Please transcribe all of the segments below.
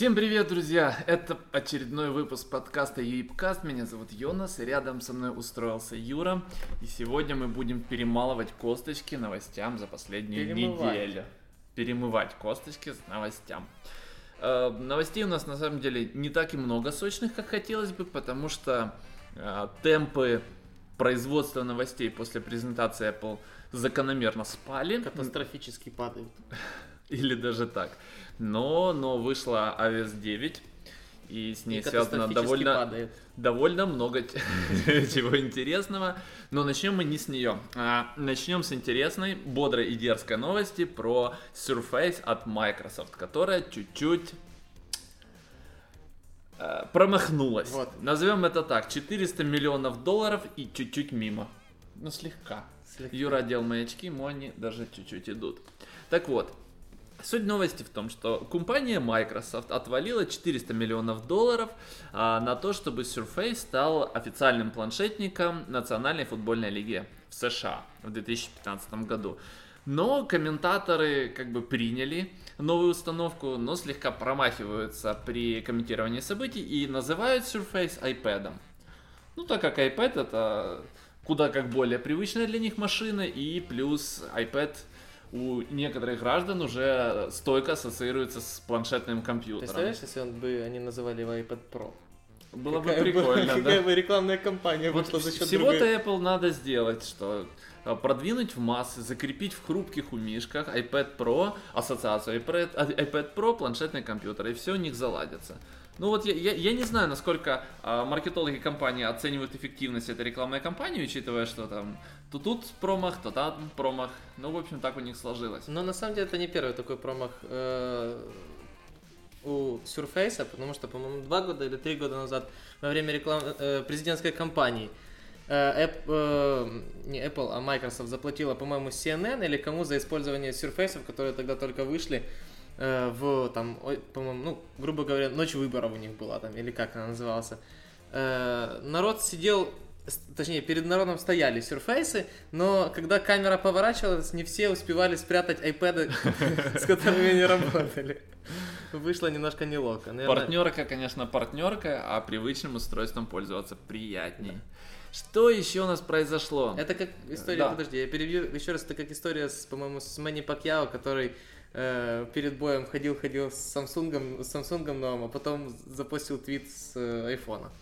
Всем привет, друзья! Это очередной выпуск подкаста Юипкаст. Меня зовут Йонас, рядом со мной устроился Юра. И сегодня мы будем перемалывать косточки новостям за последнюю Перемывать. неделю. Перемывать косточки с новостям. Э, новостей у нас на самом деле не так и много сочных, как хотелось бы, потому что э, темпы производства новостей после презентации Apple закономерно спали. Катастрофически падают. Или даже так. Но, но вышла iOS 9, и с ней И связано довольно, падает. довольно много чего интересного. Но начнем мы не с нее. А начнем с интересной, бодрой и дерзкой новости про Surface от Microsoft, которая чуть-чуть э, промахнулась. Вот. Назовем это так. 400 миллионов долларов и чуть-чуть мимо. Ну, слегка. Слегка. Юра одел мои очки, Мони даже чуть-чуть идут. Так вот, суть новости в том, что компания Microsoft отвалила 400 миллионов долларов а, на то, чтобы Surface стал официальным планшетником Национальной футбольной лиги в США в 2015 году. Но комментаторы как бы приняли новую установку, но слегка промахиваются при комментировании событий и называют Surface iPad. Ну, так как iPad это куда как более привычная для них машина, и плюс iPad у некоторых граждан уже стойко ассоциируется с планшетным компьютером. Представляешь, если он бы они называли его iPad Pro? Было бы Какая прикольно, Какая да? бы рекламная кампания Вот вышла за счет всего-то другой- Apple надо сделать, что продвинуть в массы, закрепить в хрупких умишках iPad Pro, ассоциацию iPad, iPad Pro, планшетный компьютер, и все у них заладится. Ну вот я, я, я не знаю, насколько а, маркетологи компании оценивают эффективность этой рекламной кампании, учитывая, что там то тут промах, то там промах. Ну, в общем, так у них сложилось. Но на самом деле это не первый такой промах э, у Surface, потому что, по-моему, два года или три года назад во время реклам... э, президентской кампании э, App- э, не Apple, а Microsoft заплатила, по-моему, CNN или кому за использование Surface, которые тогда только вышли э, в, там, по-моему, ну, грубо говоря, ночь выборов у них была там, или как она называлась. Э, народ сидел, точнее, перед народом стояли Surface, но когда камера поворачивалась, не все успевали спрятать iPad, с которыми они работали. Вышло немножко неловко. Партнерка, конечно, партнерка, а привычным устройством пользоваться приятней. Что еще у нас произошло? Это как история, Да. подожди, я перебью еще раз, это как история, с, по-моему, с Мэнни Пакьяо, который э, перед боем ходил-ходил с Samsung, с Samsung новым, а потом запостил твит с э, айфона.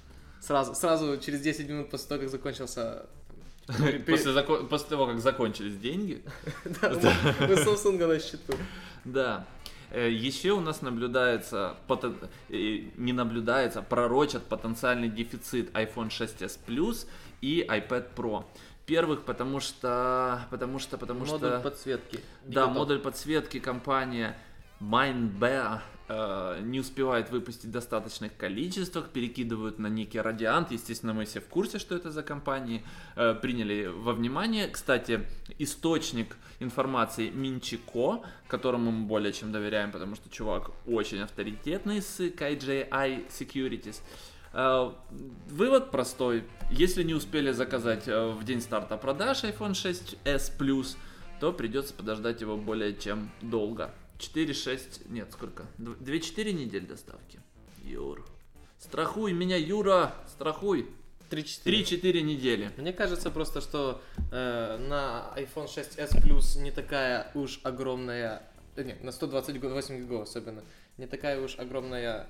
Сразу, сразу через 10 минут после того, как закончился... при- После, зако- после того, как закончились деньги, Да, у Samsung на счету. да. Э, Еще у нас наблюдается, э, не наблюдается, пророчат потенциальный дефицит iPhone 6s Plus и iPad Pro. Первых, потому что, потому что, потому Модуль что... подсветки. не Да, готов. модуль подсветки компания Mindbear э, не успевает выпустить в достаточных количествах, перекидывают на некий Радиант. Естественно, мы все в курсе, что это за компании. Э, приняли во внимание. Кстати, источник информации Минчико, которому мы более чем доверяем, потому что чувак очень авторитетный с KJI Securities. Э, Вывод простой. Если не успели заказать в день старта продаж iPhone 6s Plus, то придется подождать его более чем долго. 4-6, нет, сколько? 2-4 недели доставки. Юр. Страхуй меня, Юра, страхуй. 3-4. 3-4 недели. Мне кажется просто, что э, на iPhone 6s Plus не такая уж огромная, э, не, на 128 гигов особенно, не такая уж огромная,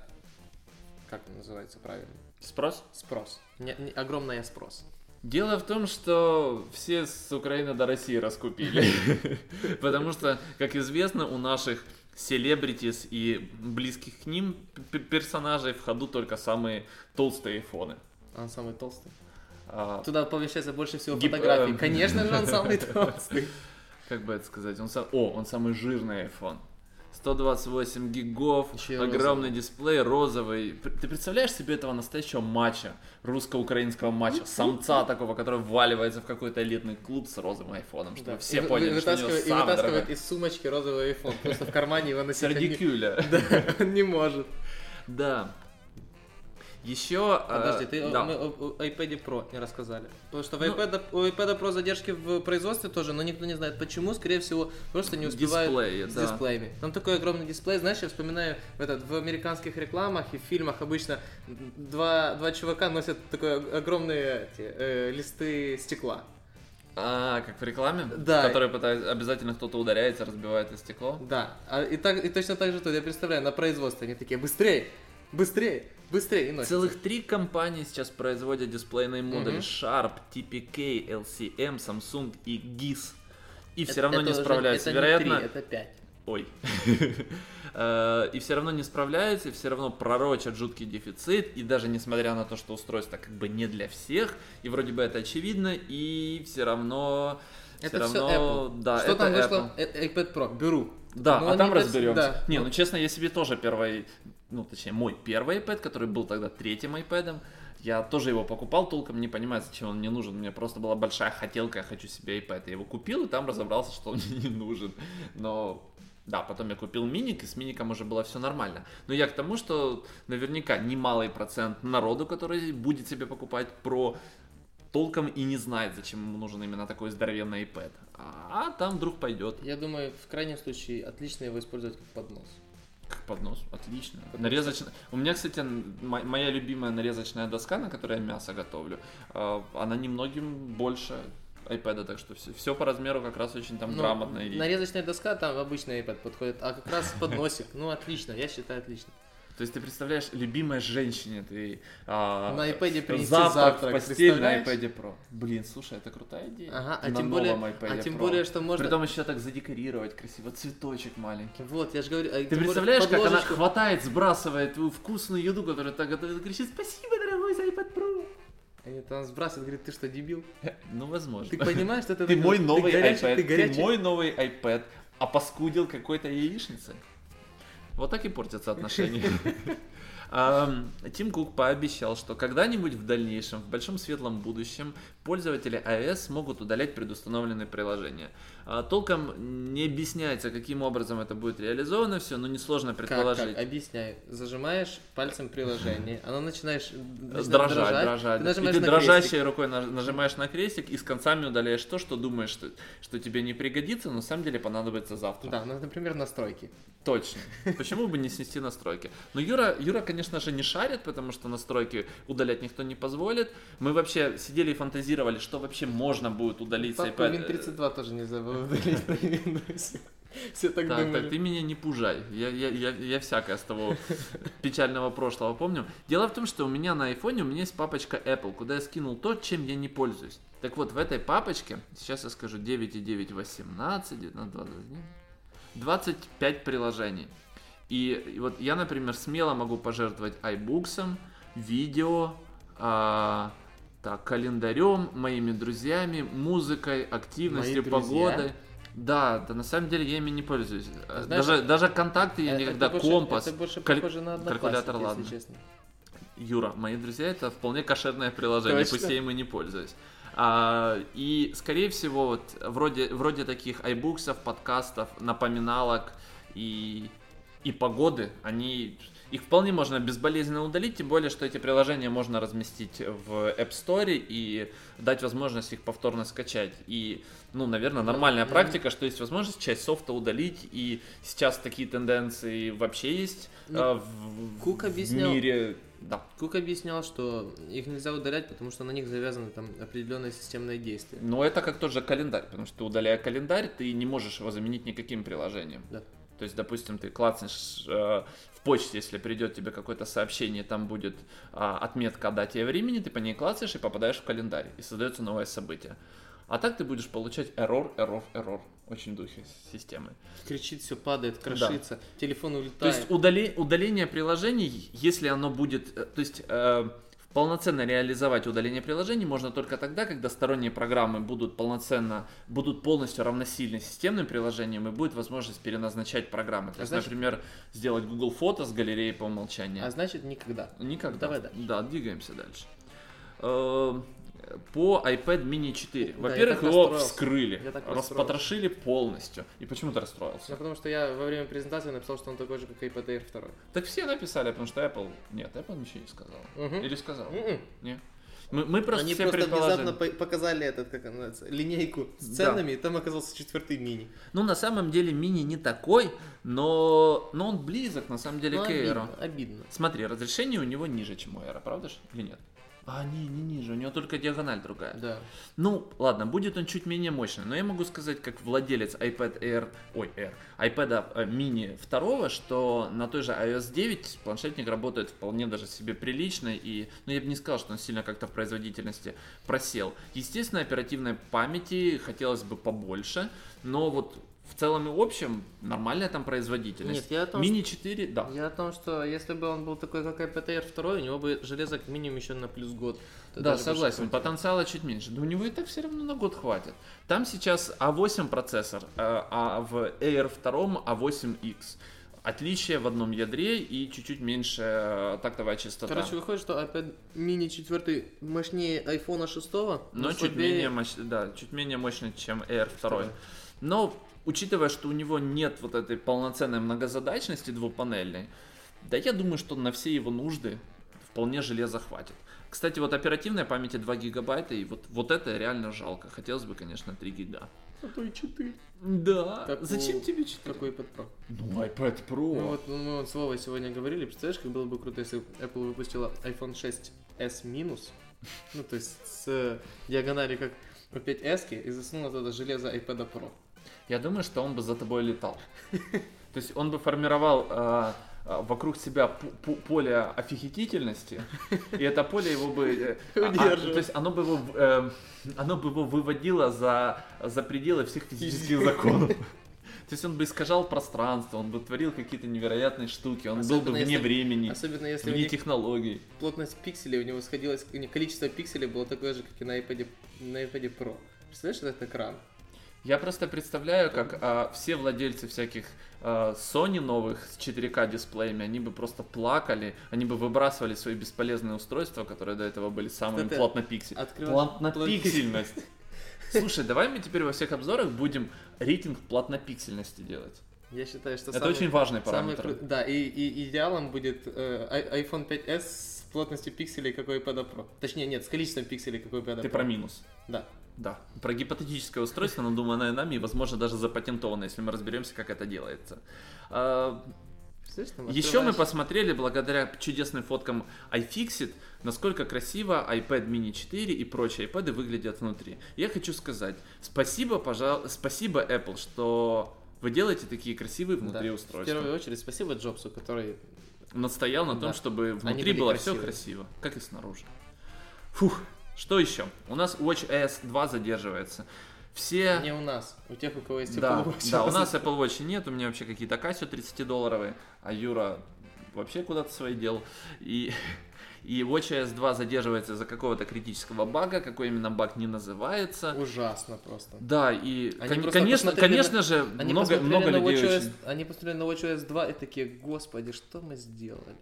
как называется правильно, Спрос? спрос. Не, не- огромная спрос. Дело в том, что все с Украины до России раскупили. Потому что, как известно, у наших селебритис и близких к ним персонажей в ходу только самые толстые айфоны. Он самый толстый. А, Туда помещается больше всего Гип- фотографий. Конечно же, он самый толстый. как бы это сказать, он сам... О, он самый жирный iPhone. 128 гигов, Ещё и огромный дисплей, розовый. Ты представляешь себе этого настоящего матча, русско-украинского матча, самца такого, который вваливается в какой-то элитный клуб с розовым айфоном, чтобы Да. все И поняли, что у него вытаскивает- И вытаскивает дорогой. из сумочки розовый iPhone. Просто в кармане его носить Среди не- кюля. Да, он не может. Да. Еще... э, Подожди, ты да. мы о, о iPad Pro не рассказали. Потому что в Ну- iPad, у iPad Pro задержки в производстве тоже, но никто не знает почему. Скорее всего, просто не успевают Дисплеи, с да. дисплеями. Там такой огромный дисплей, знаешь, я вспоминаю в, этот, в американских рекламах и в фильмах обычно два, два чувака носят такой ог- огромные эти, э, листы стекла. А, как в рекламе? Да. В которой пытаются- обязательно кто-то ударяется, разбивает стекло. Да, а, и, так, и точно так же тут, я представляю, на производстве они такие, быстрее, быстрее, быстрее, и носят. Целых три компании сейчас производят дисплейные модули. Мгм. Sharp, TPK, LCM, Samsung и GIS. И все Это- равно это не уже- справляются. это не Вероятно, три, это пять. Ой. Э, И все равно не справляются, и все равно пророчат жуткий дефицит, и даже несмотря на то, что устройство как бы не для всех, и вроде бы это очевидно, и все равно... Это всё все равно, Apple. Да, Что это там Apple. вышло? Э, iPad Pro, беру. Да, Ну, а там разберемся. да. Не, Ну. ну честно, я себе тоже первый, ну точнее мой первый iPad, который был тогда третьим iPad, я тоже его покупал, толком не понимаю, зачем он мне нужен. У меня просто была большая хотелка, я хочу себе iPad. Я его купил и там разобрался, что он мне не нужен. Но да, потом я купил миник, и с миником уже было все нормально. Но я к тому, что наверняка немалый процент народу, который будет себе покупать Pro, толком и не знает, зачем ему нужен именно такой здоровенный iPad. А там вдруг пойдет. Я думаю, в крайнем случае, отлично его использовать как поднос. Как поднос, отлично. Нарезочная. У меня, кстати, моя любимая нарезочная доска, на которой я мясо готовлю, э, она немногим больше iPad, так что все, все по размеру как раз очень там Ну, грамотно. и- Нарезочная доска, там обычный iPad подходит, а как раз подносик, ну отлично, я считаю отлично. То есть ты представляешь, любимой женщине ты а, На iPad принести завтрак, завтрак, в постель на iPad Pro. Блин, слушай, это крутая идея. Ага, а На тем новом более, iPad а тем Pro. более, что можно... Притом еще так задекорировать красиво, цветочек маленький. Вот, я же говорю, а Ты более представляешь, как она подложечку- хватает, сбрасывает твою вкусную еду, которую так готовит, и кричит «Спасибо, дорогой, за iPad Pro!» Нет, она сбрасывает, говорит, ты что, дебил? Ну, возможно. Ты понимаешь, что это Ты мой новый iPad, ты мой новый iPad, а паскудил какой-то яичницей. Вот так и портятся отношения. Тим Кук пообещал, что когда-нибудь в дальнейшем, в большом светлом будущем, пользователи iOS смогут удалять предустановленные приложения. А, Толком не объясняется, каким образом это будет реализовано все, но несложно Как, предположить. как? Объясняю. Зажимаешь пальцем приложение, оно начинаешь начинает дрожать, дрожать. Ты И ты на дрожащей крестик. рукой наж- нажимаешь на крестик и с концами удаляешь то, что думаешь, что, что тебе не пригодится, но на самом деле понадобится завтра. Да, ну, например, настройки. Точно. Почему бы не снести настройки? Но Юра, Юра, конечно же, не шарит, потому что настройки удалять никто не позволит. Мы вообще сидели и фантазировали, что вообще можно будет удалить Папку iPad. Win32 тоже нельзя было удалить на Windows. Все так Так, думали. так, ты меня не пужай. Я, я, я, я всякое с того печального прошлого помню. Дело в том, что у меня на айфоне у меня есть папочка Apple, куда я скинул то, чем я не пользуюсь. Так вот, в этой папочке, сейчас я скажу 9,9, 18, 19, 21, 25 приложений. И, и вот я, например, смело могу пожертвовать iBooks, видео, а, так, календарем, моими друзьями, музыкой, активностью, Мои друзья? погодой. Да, да, на самом деле я ими не пользуюсь. А знаешь, даже, даже контакты я Э, никогда, больше- компас, Это больше каль- на калькулятор, ладно. честно. Юра, мои друзья, это вполне кошерное приложение, Точно? пусть я им и не пользуюсь. А, и, скорее всего, вот вроде, вроде таких айбуксов, подкастов, напоминалок и, и погоды, они их вполне можно безболезненно удалить, тем более, что эти приложения можно разместить в App Store и дать возможность их повторно скачать. И, ну, наверное, нормальная Ну, практика, что есть возможность часть софта удалить, и сейчас такие тенденции вообще есть Ну, а, в, Кук в объяснял- мире. Да. Кук объяснял, что их нельзя удалять, потому что на них завязаны там определенные системные действия. Но это как тот же календарь, потому что удаляя календарь, ты не можешь его заменить никаким приложением. Да. То есть, допустим, ты клацнешь э, в почте, если придет тебе какое-то сообщение, там будет а, отметка о дате и времени, ты по ней клацаешь и попадаешь в календарь, и создается новое событие. А так ты будешь получать error, error, error. Очень в духе системы. Кричит, все падает, крошится, телефон То улетает. есть удали- удаление приложений, если оно будет, э, то есть э, полноценно реализовать удаление приложений можно только тогда, когда сторонние программы будут полноценно, будут полностью равносильны системным приложениям и будет возможность переназначать программы. То А есть, значит- например, сделать Google фото с галереей по умолчанию. А значит никогда. Никогда. Давай дальше. Да, двигаемся дальше. По iPad mini 4. Да, Во-первых, так его вскрыли, распотрошили полностью. И почему ты расстроился? Ну, потому что я во время презентации написал, что он такой же, как iPad Air 2. Так все написали, потому что Apple... Нет, Apple ничего не сказал. Мгм. Или сказал? Мгм. Нет. Мы, мы просто Они все просто предположили. внезапно по- показали этот, как она называется, линейку с Да. ценами, и там оказался четвертый мини. Ну, на самом деле, мини не такой, но, но он близок, на самом деле, Ну, к Air. обидно, обидно. Смотри, разрешение у него ниже, чем у Air, правда же? Или нет? А, не, не ниже, у него только диагональ другая. Да. Ну, ладно, будет он чуть менее мощный, но я могу сказать, как владелец iPad Air, ой, Air, iPad э, mini второго, что на той же iOS 9 планшетник работает вполне даже себе прилично, и, ну, я бы не сказал, что он сильно как-то в производительности просел. Естественно, оперативной памяти хотелось бы побольше, но вот в целом и общем нормальная там производительность. Нет, я о том, Мини 4, да. Я о том, что если бы он был такой, как Air 2, у него бы железо как минимум еще на плюс год. Да, согласен, потенциала чуть меньше. Но у него и так все равно на год хватит. Там сейчас A8 процессор, э, а в Air 2 A8X. Отличие в одном ядре и чуть-чуть меньше тактовая частота. Короче, выходит, что iPad mini 4 мощнее iPhone 6, но чуть менее, мощ... да, чуть менее мощный, чем Air 2. Второй. Но учитывая, что у него нет вот этой полноценной многозадачности двупанельной, да я думаю, что на все его нужды вполне железа хватит. Кстати, вот оперативной памяти 2 гигабайта, и вот, вот это реально жалко. Хотелось бы, конечно, 3 гига. А то и 4. Да. Как Зачем у- тебе 4? Какой iPad Pro? Ну, iPad Pro. Ну вот ну, мы вот с Вовой сегодня говорили, представляешь, как было бы круто, если Apple выпустила iPhone 6s минус, ну то есть с диагонали как у 5s и засунула туда железо iPad Pro. Я думаю, что он бы за тобой летал. То есть он бы формировал э, э, вокруг себя поле офигительности, и это поле его бы... э, а- а, то есть оно бы его, э, оно бы его выводило за, за пределы всех физических законов. То есть он бы искажал пространство, он бы творил какие-то невероятные штуки, он был бы Особенно вне если- времени, Особенно если вне технологий. плотность пикселей у него сходилась, количество пикселей было такое же, как и на iPad, на iPad Pro. Представляешь, этот экран? Я просто представляю, как а, все владельцы всяких а, Sony новых с 4К дисплеями, они бы просто плакали, они бы выбрасывали свои бесполезные устройства, которые до этого были самыми плотнопиксельными. Плотнопиксельность. Слушай, давай мы теперь во всех обзорах будем рейтинг плотнопиксельности делать. Я считаю, что Это самый- очень важный самый параметр. кру- Да, и, и идеалом будет э, ай- iPhone 5s с плотностью пикселей, как у iPad Pro. Точнее, нет, с количеством пикселей, как у iPad Ты Pro. про минус. Да. Да, про гипотетическое устройство, надуманное нами, и, возможно, даже запатентованное, если мы разберемся, как это делается. А, там Еще мы посмотрели, благодаря чудесным фоткам iFixit, насколько красиво iPad mini 4 и прочие iPad выглядят внутри. Я хочу сказать, спасибо, пожалуй, спасибо Apple, что вы делаете такие красивые внутри Да. В устройства. первую очередь, спасибо Джобсу, который... Настоял на том, Да. чтобы внутри было все красивые. красиво, как и снаружи. Фух, что еще? У нас WatchOS 2 задерживается. Все... Не у нас, у тех, у кого есть Да, Apple Watch. да, у нас Apple Watch нет, у меня вообще какие-то Casio 30-долларовые, а Юра вообще куда-то свои дел. И, и WatchOS 2 задерживается из-за какого-то критического бага, какой именно баг не называется. Ужасно просто. Да, и, Они кон- конечно, конечно же, Они много, много на людей WatchOS, очень... Они посмотрели на WatchOS 2 и такие, господи, что мы сделали?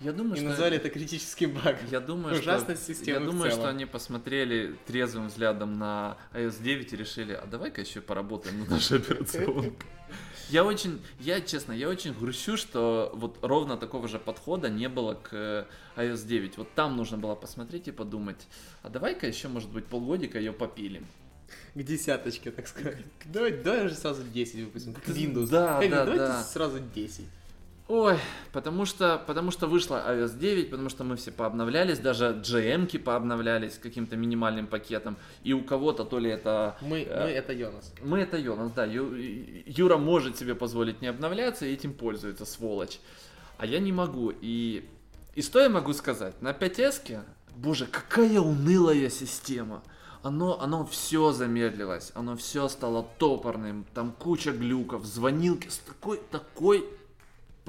Я думаю, И что... назвали это критическим багом. Я думаю, Ужасность что, системы я думаю, что они посмотрели трезвым взглядом на iOS 9 и решили, а давай-ка еще поработаем над нашей операционкой. Я очень, я честно, я очень грущу, что вот ровно такого же подхода не было к iOS 9. Вот там нужно было посмотреть и подумать, а давай-ка еще, может быть, полгодика ее попилим. К десяточке, так сказать. Давай, давай уже сразу 10 выпустим, как Windows. Да, Как да, давайте да. сразу 10. Ой, потому что, потому что вышла iOS 9, потому что мы все пообновлялись, даже GM-ки пообновлялись каким-то минимальным пакетом, и у кого-то то ли это... Мы, э, мы это Йонас. Мы это Йонас, да. Ю- Юра может себе позволить не обновляться и этим пользуется, сволочь. А я не могу. И, и что я могу сказать? На 5S, боже, какая унылая система. Оно, оно все замедлилось, оно все стало топорным, там куча глюков, звонилки с такой, такой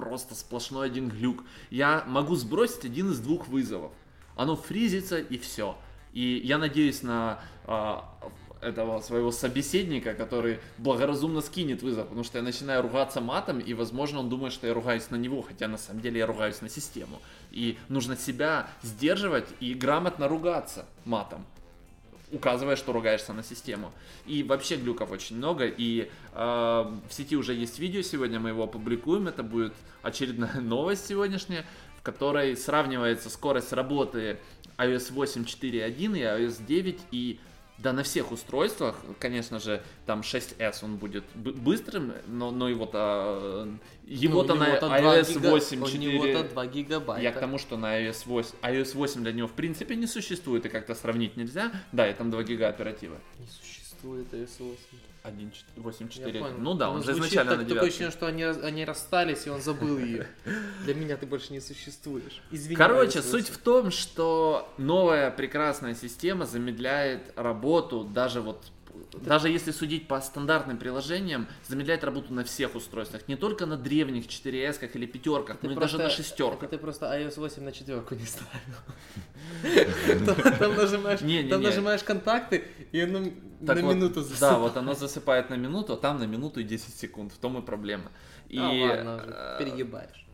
просто сплошной один глюк. Я могу сбросить один из двух вызовов. Оно фризится и все. И я надеюсь на а, этого своего собеседника, который благоразумно скинет вызов, потому что я начинаю ругаться матом, и, возможно, он думает, что я ругаюсь на него, хотя на самом деле я ругаюсь на систему. И нужно себя сдерживать и грамотно ругаться матом. Указывая, что ругаешься на систему. И вообще глюков очень много, и э, в сети уже есть видео, сегодня мы его опубликуем, это будет очередная новость сегодняшняя, в которой сравнивается скорость работы iOS 8.4.1 и iOS 9 и да, на всех устройствах, конечно же, там 6s он будет быстрым, но, но его-то его-то Ну, на у него-то 2 iOS гига- 8 У 4 него-то 2 гигабайта. я к тому, что на iOS 8, iOS 8 для него в принципе не существует и как-то сравнить нельзя. Да, и там 2 гига оперативы. Не существует iOS 8. 1.8.4. Я понял. Ну да, он Ну, же изначально так- на Такое девятке. ощущение, что они, они расстались, и он забыл ее. Для меня ты больше не существуешь. Извини. Короче, суть 8. в том, что новая прекрасная система замедляет работу даже вот даже если судить по стандартным приложениям, замедляет работу на всех устройствах, не только на древних 4S или пятерках, но и даже на шестерках. Ты просто iOS 8 на четверку не ставил. Там- нажимаешь Не-не-не. там нажимаешь контакты, и оно на минуту Да, засыпает. вот оно засыпает на минуту, а там на минуту и 10 секунд. В том и проблема. И, А, э, перегибаешь.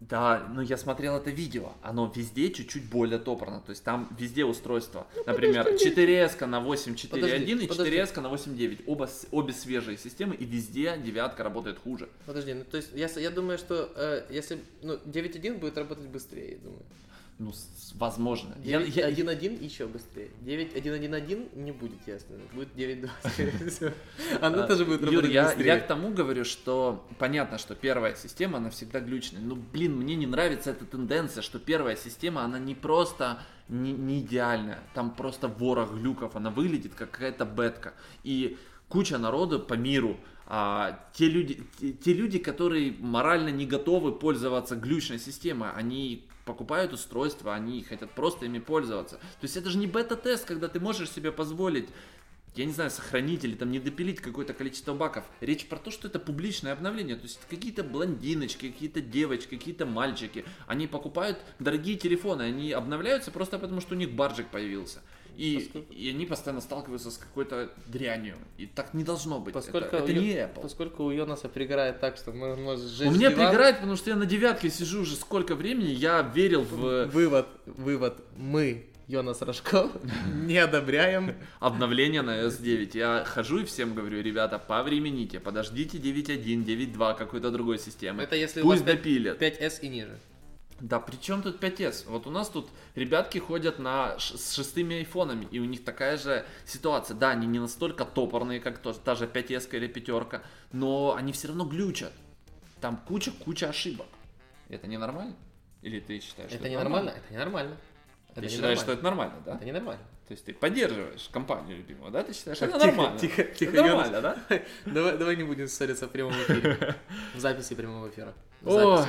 Да, но я смотрел это видео. Оно везде чуть-чуть более топорно. То есть там везде устройства. Например, 4S на 8.4.1 и Ну, подожди, 4S на 8.9. Оба, обе свежие системы, и везде девятка работает хуже. Подожди, ну то есть я, я думаю, что э, если ну, 9.1 будет работать быстрее, я думаю. Ну, возможно. Я- я- 9.1.1 еще быстрее. 9.1.1.1 не будет ясно. Будет 9.2, скорее всего. Оно А, тоже будет Юр, работать я, быстрее. я к тому говорю, что понятно, что первая система, она всегда глючная. Ну, блин, мне не нравится эта тенденция, что первая система, она не просто не, не идеальная, там просто ворох глюков, она выглядит как какая-то бетка. И куча народу по миру, а, те, люди, те, те люди, которые морально не готовы пользоваться глючной системой, они покупают устройства, они хотят просто ими пользоваться. То есть это же не бета-тест, когда ты можешь себе позволить я не знаю, сохранить или там не допилить какое-то количество баков. Речь про то, что это публичное обновление. То есть какие-то блондиночки, какие-то девочки, какие-то мальчики. Они покупают дорогие телефоны, они обновляются просто потому, что у них барджик появился. И, и они постоянно сталкиваются с какой-то дрянью. И так не должно быть. Поскольку, это, это у не Apple. поскольку у Йонаса пригорает так, что мы можем сжечь У меня диван. пригорает, потому что я на девятке сижу уже сколько времени, я верил в Вывод, вывод. Мы, Йонас Рожков, не одобряем. обновление на iOS 9. Я хожу и всем говорю, ребята, повремените, подождите 9.1, 9.2, какой-то другой системы. Это если у Пусть вас допилят. 5S и ниже. Да, при чем тут 5S? Вот у нас тут ребятки ходят на с шестыми айфонами, и у них такая же ситуация. Да, они не настолько топорные, как то, та же 5S или пятерка, но они все равно глючат. Там куча-куча ошибок. Это ненормально? Или ты считаешь, что Это ненормально? Это ненормально. Ты Это считаешь, что ненормально. это нормально, да? Это ненормально. То есть ты поддерживаешь компанию любимую, да? Ты считаешь, Так, это тихо, нормально? тихо, тихо, Это нормально, да? Давай, давай не будем ссориться в прямом эфире. В записи прямого эфира. Ой.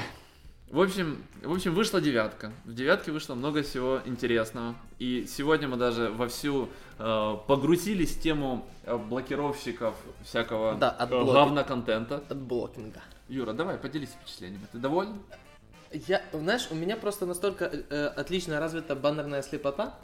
В общем, в общем, вышла девятка. В девятке вышло много всего интересного. И сегодня мы даже вовсю э, погрузились в тему э, блокировщиков всякого Да, адблоки. говноконтента. От блокинга. Юра, давай, поделись впечатлениями. Ты доволен? Я, знаешь, у меня просто настолько э, отлично развита баннерная слепота,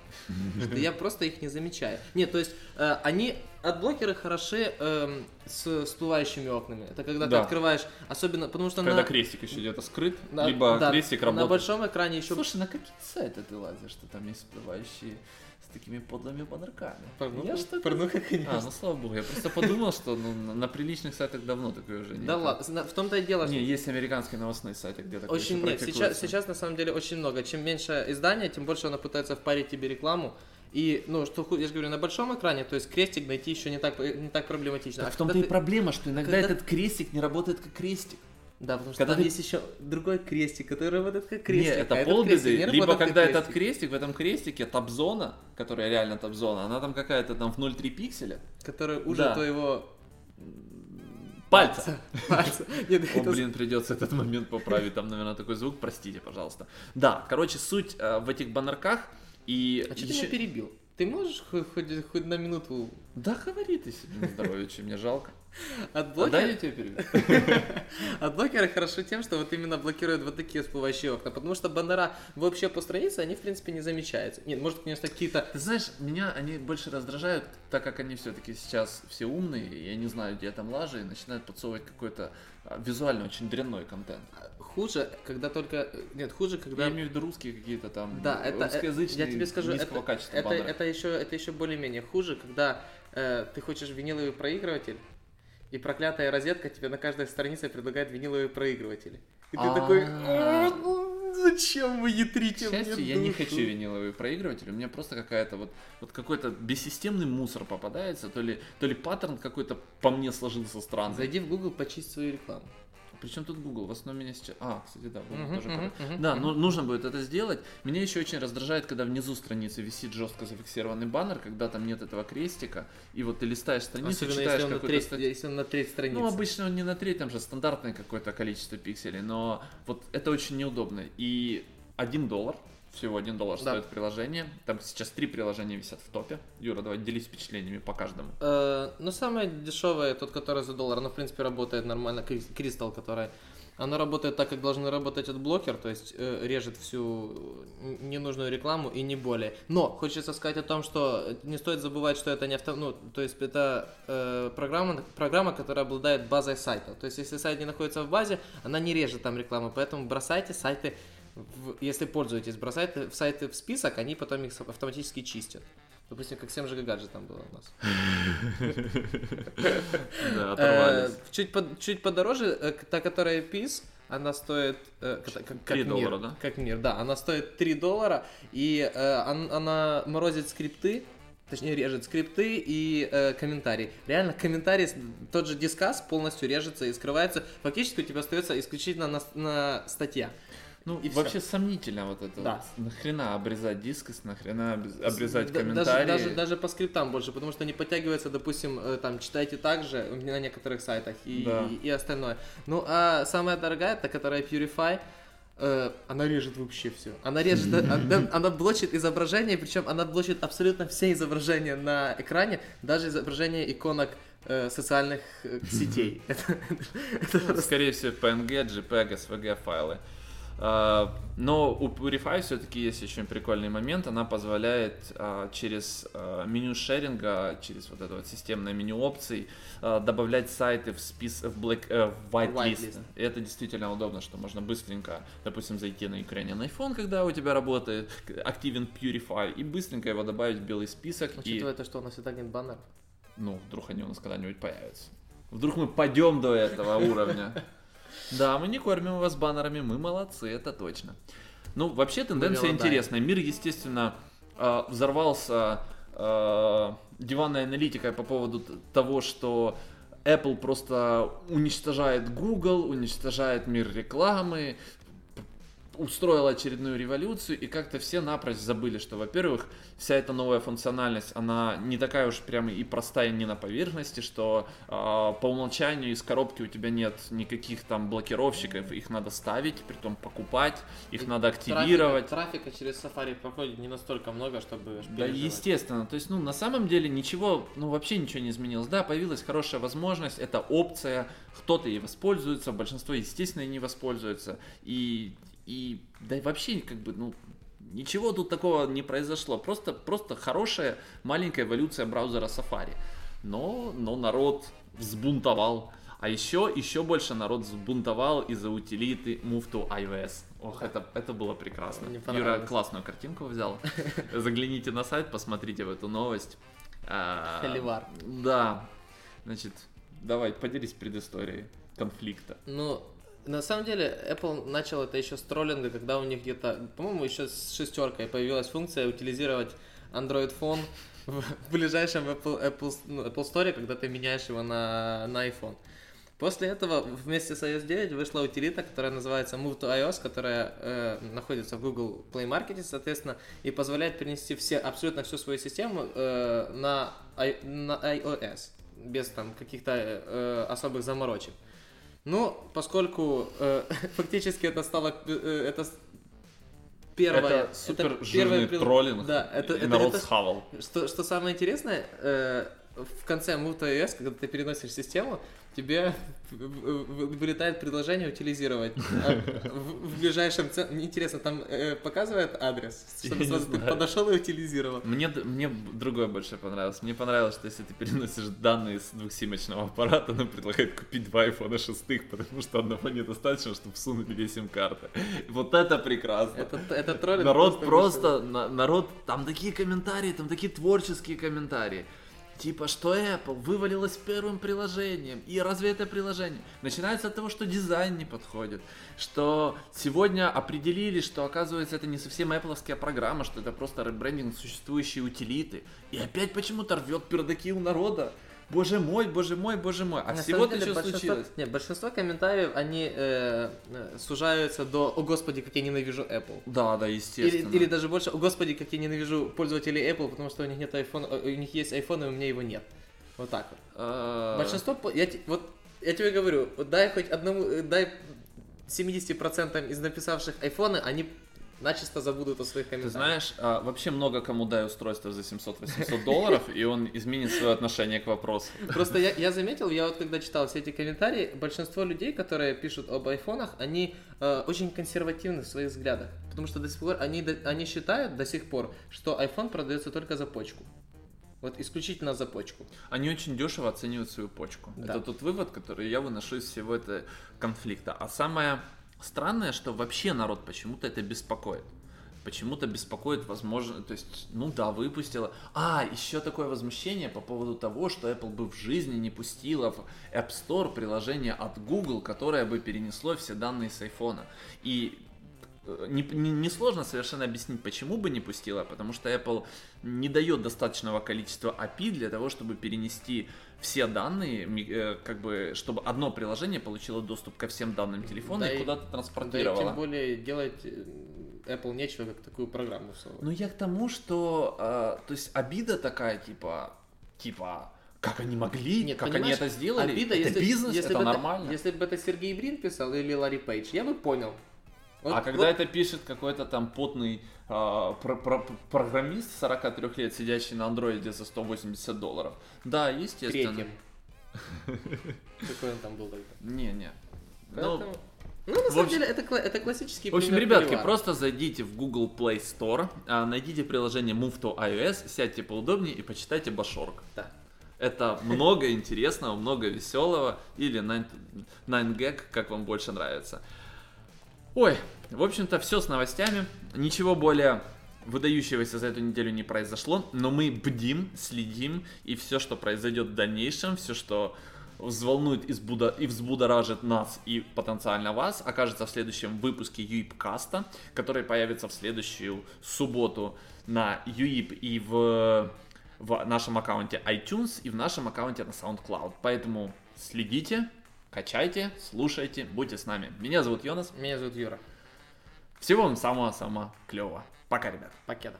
что я просто их не замечаю. Нет, то есть э, они адблокеры хороши эм, с всплывающими окнами. Это когда Да. ты открываешь, особенно потому что Когда на, крестик еще где-то скрыт, на- либо да, крестик на работает. большом экране еще Слушай, на какие сайты ты лазишь, что там есть всплывающие с такими подлыми подарками? Порнуха- Я что порнуха, конечно. А, ну слава богу, я просто подумал, что ну, на- приличных сайтах давно такое уже нет. Да ладно, в том-то и дело, Не, есть американский новостной сайт, где такое Очень нет, сейчас, сейчас на самом деле очень много. Чем меньше издания, тем больше оно пытается впарить тебе рекламу. И, ну, что я же говорю, на большом экране, то есть крестик найти еще не так, не так проблематично. Так А в том-то когда и ты- проблема, что иногда когда- этот крестик не работает как крестик. Да, потому что когда там ты- есть еще другой крестик, который работает как крестик. не, а это этот полбеды. крестик Либо как когда этот крестик. крестик, в этом крестике топ-зона, которая реально топ-зона, она там какая-то там в 0,3 пикселя. Который уже Да. твоего Пальца. пальца. Нет, О, это- блин, придется этот момент поправить. Там, наверное, такой звук. Простите, пожалуйста. Да, короче, суть э, в этих баннерках. И А что ты ещё- меня перебил? Ты можешь хоть, хоть, хоть на минуту Да говори ты себе на здоровье, чем мне жалко. От А блокера, дай я тебе переведу. от блокера хорошо тем, что вот именно блокируют вот такие всплывающие окна, потому что баннера вообще по странице, они в принципе не замечаются. Нет, может, конечно, какие-то Ты знаешь, меня они больше раздражают, так как они все-таки сейчас все умные, я не знаю, где там лажи, и начинают подсовывать какой-то а, визуально очень дрянной контент. хуже, когда только... Нет, хуже, когда... Я имею в виду русские какие-то там Да, это, э, я тебе скажу, это, это, это еще, это еще более-менее хуже, когда э, ты хочешь виниловый проигрыватель, и проклятая розетка тебе на каждой странице предлагает виниловые проигрыватели. И ты такой, «А, зачем вы ятрите мне счастью, я не душу?» хочу виниловый проигрыватель, у меня просто какая-то вот, вот какой-то бессистемный мусор попадается, то ли, то ли паттерн какой-то по мне сложился странный. Зайди в Google, почисть свою рекламу. Причем тут Google? В основном меня сейчас... А, кстати, да, Google Мгм, тоже про- мгм, Да, ну, нужно будет это сделать. Меня еще очень раздражает, когда внизу страницы висит жестко зафиксированный баннер, когда там нет этого крестика, и вот ты листаешь страницу, Особенно читаешь какой-то... треть, стат- если он на треть страницы. Ну, обычно он не на третьем же, стандартное какое-то количество пикселей, но вот это очень неудобно. И один доллар, всего один доллар Да. стоит приложение. Там сейчас три приложения висят в топе. Юра, давай делись впечатлениями по каждому. Э, ну, самое дешевое, тот, который за доллар, оно, в принципе, работает нормально. Крис- Кристалл, который... Оно работает так, как должен работать от блокер, то есть э, режет всю ненужную рекламу и не более. Но хочется сказать о том, что не стоит забывать, что это не авто... Ну, то есть это э, программа, программа, которая обладает базой сайта. То есть если сайт не находится в базе, она не режет там рекламу, поэтому бросайте сайты, в- если пользуетесь, бросайте в сайты в список, они потом их с- автоматически чистят. Допустим, как 7 GHz там было у нас. Да, Э, оторвались. чуть, под- чуть подороже, э, та, которая PIS, она стоит... э, как, мир, доллара, да? Как мир, да. Она стоит 3 доллара, и он- она морозит скрипты, точнее режет скрипты и э, комментарии. Реально, комментарий, с- тот же дискас полностью режется и скрывается. Фактически у тебя остается исключительно на, на статья. Ну, и вообще сомнительно вот это. Да. вот. Нахрена обрезать дискос, нахрена обрез- обрезать Да- комментарии. Даже, даже, даже по скриптам больше, потому что не подтягивается, допустим, э, там, читайте так же на некоторых сайтах и, Да. и, и остальное. Ну, а самая дорогая, та, которая Purify, э, она режет вообще все. Она режет, э, она, она блочит изображение, причем она блочит абсолютно все изображения на экране, даже изображение иконок э, социальных сетей. Это- это Ну, скорее всего, PNG, JPEG, SVG файлы. А, Но у Purify все-таки есть еще такой момент. Она позволяет а, через а, меню шеринга, через вот это вот системное меню опций добавлять сайты в спис в, black, э, в whitelist. Whitelist. И это действительно удобно, что можно быстренько, допустим, зайти на Ukrainian iPhone, когда у тебя работает активен Purify, и быстренько его добавить в белый список. и Учитывая то, что у нас и так нет баннеров. ну, вдруг они у нас когда-нибудь появятся. Вдруг мы пойдем до этого уровня. Да, мы не кормим вас баннерами, мы молодцы, это точно. Ну, вообще тенденция интересная. Мир, естественно, э, взорвался э, диванной аналитикой по поводу того, что Apple просто уничтожает Google, уничтожает мир рекламы, устроила очередную революцию, и как-то все напрочь забыли, что, во-первых, вся эта новая функциональность, она не такая уж прямо и простая не на поверхности, что а, по умолчанию из коробки у тебя нет никаких там блокировщиков, их надо ставить, притом покупать, их И надо активировать. Трафика, трафика через Safari проходит не настолько много, чтобы Да, естественно. То есть, ну, на самом деле ничего, ну, вообще ничего не изменилось. Да, появилась хорошая возможность, это опция, кто-то ей воспользуется, большинство, естественно, и не воспользуется. И, и, да и вообще, как бы, ну, ничего тут такого не произошло. Просто, просто хорошая маленькая эволюция браузера Safari. Но, но народ взбунтовал. А еще, еще больше народ взбунтовал из-за утилиты Move to iOS. Ох, это, это было прекрасно. Юра классную картинку взял. Загляните на сайт, посмотрите в эту новость. А, Холивар. Да. Значит, давай, поделись предысторией конфликта. Ну, на самом деле, Apple начал это еще с троллинга, когда у них где-то, по-моему, еще с шестеркой появилась функция утилизировать Android Phone в ближайшем Apple, Apple, ну, Apple Store, когда ты меняешь его на, на iPhone. После этого вместе с iOS 9 вышла утилита, которая называется Move to iOS, которая э, находится в Google Play Market, соответственно, и позволяет перенести все, абсолютно всю свою систему э, на, на iOS, без там каких-то э, особых заморочек. Ну, поскольку э, фактически это стало э, это первое, это супер первое жирный прил- троллинг. Да, это, и это- народ это- схавал. что, что самое интересное, э, в конце MoveTOS, когда ты переносишь систему, тебе вылетает предложение утилизировать. А в, ближайшем центре... Интересно, там э, показывает адрес, чтобы сразу ты подошел и утилизировал. Мне, мне другое больше понравилось. Мне понравилось, что если ты переносишь данные с двухсимочного аппарата, он предлагает купить два айфона шестых, потому что одного недостаточно, чтобы всунуть две сим-карты. Вот это прекрасно. Это, это троллинг Народ просто, просто на, народ, там такие комментарии, там такие творческие комментарии. Типа, что Apple вывалилась первым приложением. И разве это приложение? Начинается от того, что дизайн не подходит. Что сегодня определили, что оказывается это не совсем Apple программа, что это просто ребрендинг существующей утилиты. И опять почему-то рвет пердаки у народа боже мой, боже мой, боже мой. А На всего-то что случилось? Нет, большинство комментариев, они э, э, сужаются до «О господи, как я ненавижу Apple». Да, да, естественно. Или, или даже больше «О господи, как я ненавижу пользователей Apple, потому что у них нет iPhone, э, у них есть iPhone, и у меня его нет». Вот так вот. А... Большинство, я, вот, я тебе говорю, дай хоть одному, э, дай 70% из написавших айфоны, они начисто забудут о своих комментариях. Ты знаешь, а, вообще много кому дай устройство за 700-800 долларов, и он изменит свое отношение к вопросу. Просто я, я заметил, я вот когда читал все эти комментарии, большинство людей, которые пишут об айфонах, они э, очень консервативны в своих взглядах. Потому что до сих пор они, они считают до сих пор, что iPhone продается только за почку. Вот исключительно за почку. Они очень дешево оценивают свою почку. Да. Это тот вывод, который я выношу из всего этого конфликта. А самое Странное, что вообще народ почему-то это беспокоит. Почему-то беспокоит, возможно, то есть, ну да, выпустила. А, еще такое возмущение по поводу того, что Apple бы в жизни не пустила в App Store приложение от Google, которое бы перенесло все данные с iPhone. И несложно не, не сложно совершенно объяснить, почему бы не пустила, потому что Apple не дает достаточного количества API для того, чтобы перенести все данные, э, как бы, чтобы одно приложение получило доступ ко всем данным телефона да и, и куда-то транспортировало. Да и тем более делать э, Apple нечего, как такую программу всовывать. Ну я к тому, что, э, то есть обида такая, типа, типа, как они могли, Нет, как они это сделали, обида, это если, бизнес, если это бы нормально. Это, если бы это Сергей Брин писал или Ларри Пейдж, я бы понял. Вот, а когда вот... это пишет какой-то там потный а, про про программист 43 лет, сидящий на андроиде за 180 долларов, да, естественно. Третьим. Какой он там был тогда? Не, не. Ну, ну, на самом деле, это, это классический В общем, ребятки, просто зайдите в Google Play Store, а, найдите приложение Move to iOS, сядьте поудобнее и почитайте Башорг. Да. Это много интересного, много веселого, или 9gag, как вам больше нравится. Ой, в общем-то, все с новостями. Ничего более выдающегося за эту неделю не произошло, но мы бдим, следим, и все, что произойдет в дальнейшем, все, что взволнует и взбудоражит нас и потенциально вас, окажется в следующем выпуске UIP-каста, который появится в следующую субботу на UIP и в, в нашем аккаунте iTunes и в нашем аккаунте на SoundCloud. Поэтому следите, Качайте, слушайте, будьте с нами. Меня зовут Йонас. Меня зовут Юра. Всего вам самого-самого клевого. Пока, ребят. Покеда.